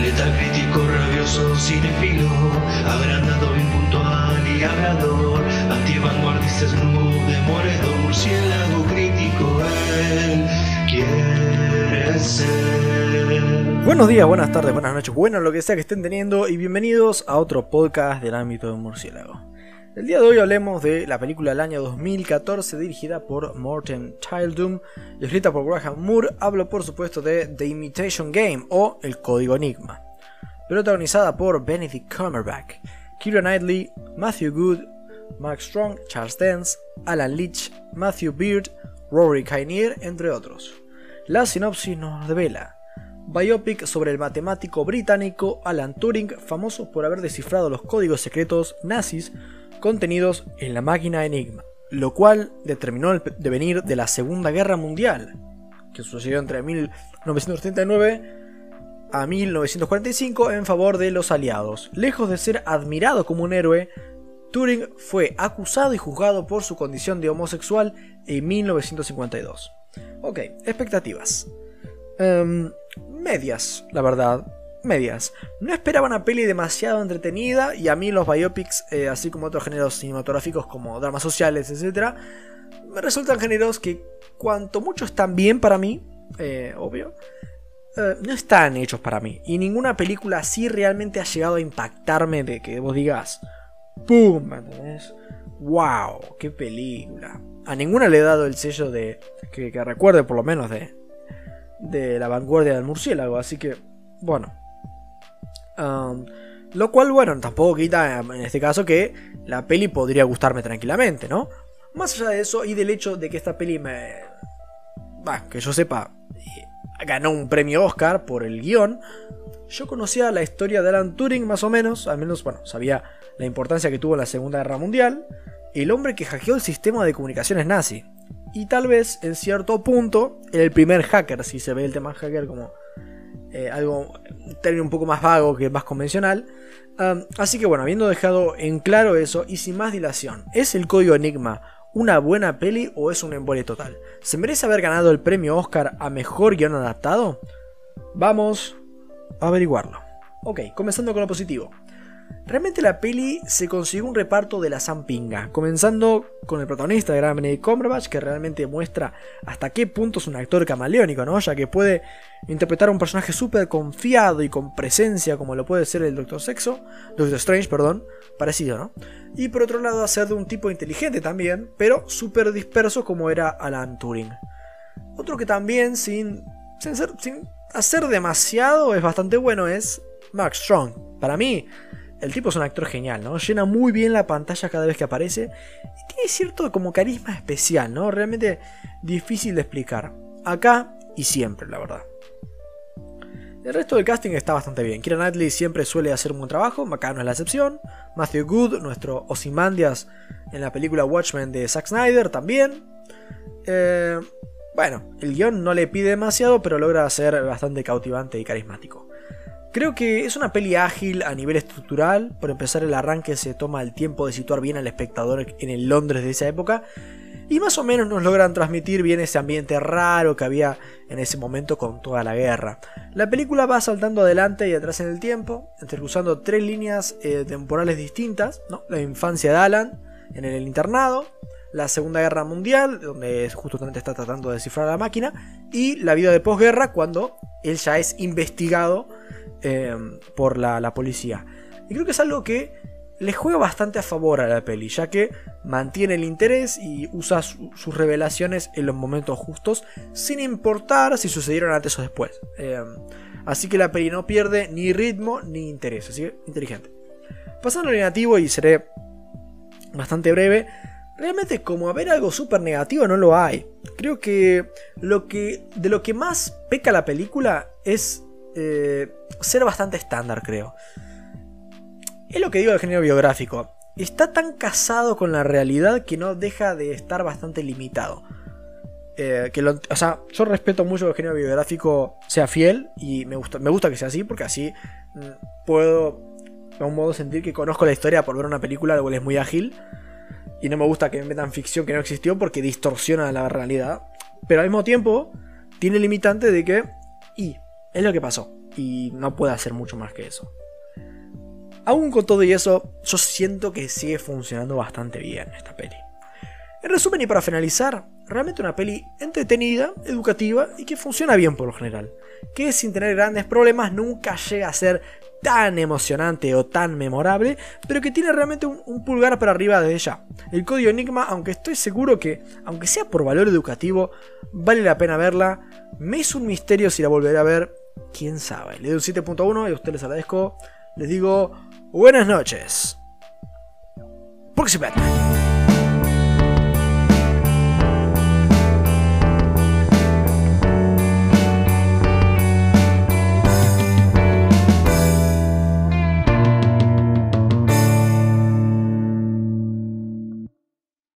Letal crítico, rabioso, cinefilo, agrandado, impuntual y hablador, antivanguardista, snoop, demoledor, murciélago crítico, él quiere ser. Buenos días, buenas tardes, buenas noches, bueno lo que sea que estén teniendo y bienvenidos a otro podcast del ámbito de murciélago. El día de hoy hablemos de la película del año 2014 dirigida por Morten Childum y escrita por Graham Moore. Hablo por supuesto de The Imitation Game o El Código Enigma. Protagonizada por Benedict Cumberbatch, Keira Knightley, Matthew Good, Mark Strong, Charles Dance, Alan Leach, Matthew Beard, Rory Kinnear, entre otros. La sinopsis nos revela Biopic sobre el matemático británico Alan Turing, famoso por haber descifrado los códigos secretos nazis contenidos en la máquina Enigma, lo cual determinó el devenir de la Segunda Guerra Mundial, que sucedió entre 1939 a 1945 en favor de los aliados. Lejos de ser admirado como un héroe, Turing fue acusado y juzgado por su condición de homosexual en 1952. Ok, expectativas. Em, medias, la verdad medias. No esperaba una peli demasiado entretenida y a mí los biopics, eh, así como otros géneros cinematográficos como dramas sociales, etc., me resultan géneros que cuanto mucho están bien para mí, eh, obvio, eh, no están hechos para mí. Y ninguna película así realmente ha llegado a impactarme de que vos digas, ¡pum! ¡Wow! ¡Qué película! A ninguna le he dado el sello de. que, que recuerde por lo menos de. de la vanguardia del murciélago. Así que, bueno, lo cual, bueno, tampoco quita en este caso que la peli podría gustarme tranquilamente, ¿no? Más allá de eso y del hecho de que esta peli me... Bah, que yo sepa, eh, ganó un premio Oscar por el guion, yo conocía la historia de Alan Turing más o menos, al menos, bueno, sabía la importancia que tuvo en la Segunda Guerra Mundial, el hombre que hackeó el sistema de comunicaciones nazi. Y tal vez, en cierto punto, el primer hacker, si se ve el tema hacker como eh, algo, un término un poco más vago que más convencional. así que bueno, habiendo dejado en claro eso y sin más dilación, ¿es el código Enigma una buena peli o es un embole total? ¿Se merece haber ganado el premio Oscar a mejor guion adaptado? Vamos a averiguarlo. Ok, comenzando con lo positivo. Realmente la peli se consiguió un reparto de la zampinga, comenzando con el protagonista de Gran Benedict Cumberbatch, que realmente muestra hasta qué punto es un actor camaleónico, ¿no? Ya que puede interpretar a un personaje súper confiado y con presencia, como lo puede ser el Doctor Sexo, Doctor Strange, perdón, parecido, ¿no? Y por otro lado, hacer de un tipo inteligente también, pero súper disperso como era Alan Turing. Otro que también, sin, sin, sin hacer demasiado, es bastante bueno, es Mark Strong. Para mí, el tipo es un actor genial, ¿no? Llena muy bien la pantalla cada vez que aparece. Y tiene cierto como carisma especial, ¿no? Realmente difícil de explicar. Acá y siempre, la verdad. El resto del casting está bastante bien. Kira Knightley siempre suele hacer un buen trabajo, acá no es la excepción. Matthew Good, nuestro Ozymandias en la película Watchmen de Zack Snyder, también. Eh, bueno, el guion no le pide demasiado, pero logra ser bastante cautivante y carismático. Creo que es una peli ágil a nivel estructural. Por empezar, el arranque se toma el tiempo de situar bien al espectador en el Londres de esa época. Y más o menos nos logran transmitir bien ese ambiente raro que había en ese momento con toda la guerra. La película va saltando adelante y atrás en el tiempo, entrecruzando tres líneas eh, temporales distintas. La infancia de Alan en el internado, la Segunda Guerra Mundial, donde justamente está tratando de descifrar la máquina, y la vida de posguerra cuando él ya es investigado Em, por la, policía. Y creo que es algo que le juega bastante a favor a la peli, ya que mantiene el interés y usa sus revelaciones en los momentos justos, sin importar si sucedieron antes o después. Em, así que la peli no pierde ni ritmo ni interés, así que inteligente. Pasando al negativo y seré bastante breve, realmente como haber algo súper negativo no lo hay. Creo que, lo que de lo que más peca la película es eh, ser bastante estándar, creo. Es lo que digo del género biográfico. Está tan casado con la realidad que no deja de estar bastante limitado. Eh, que o sea, yo respeto mucho que el género biográfico sea fiel y me gusta, me gusta que sea así porque así mm, puedo de un modo sentir que conozco la historia por ver una película, lo cual es muy ágil. Y no me gusta que me metan ficción que no existió porque distorsiona la realidad. Pero al mismo tiempo tiene limitante de que, y es lo que pasó. y no puede hacer mucho más que eso. Aún con todo y eso, yo siento que sigue funcionando bastante bien esta peli. En resumen y para finalizar, realmente una peli entretenida, educativa y que funciona bien por lo general. Que sin tener grandes problemas nunca llega a ser tan emocionante o tan memorable, pero que tiene realmente un, pulgar para arriba desde ya. El código Enigma, aunque estoy seguro que, aunque sea por valor educativo, vale la pena verla. Me es un misterio si la volveré a ver, quién sabe. Le doy un 7.1 y a ustedes les agradezco. Les digo buenas noches. Próxima.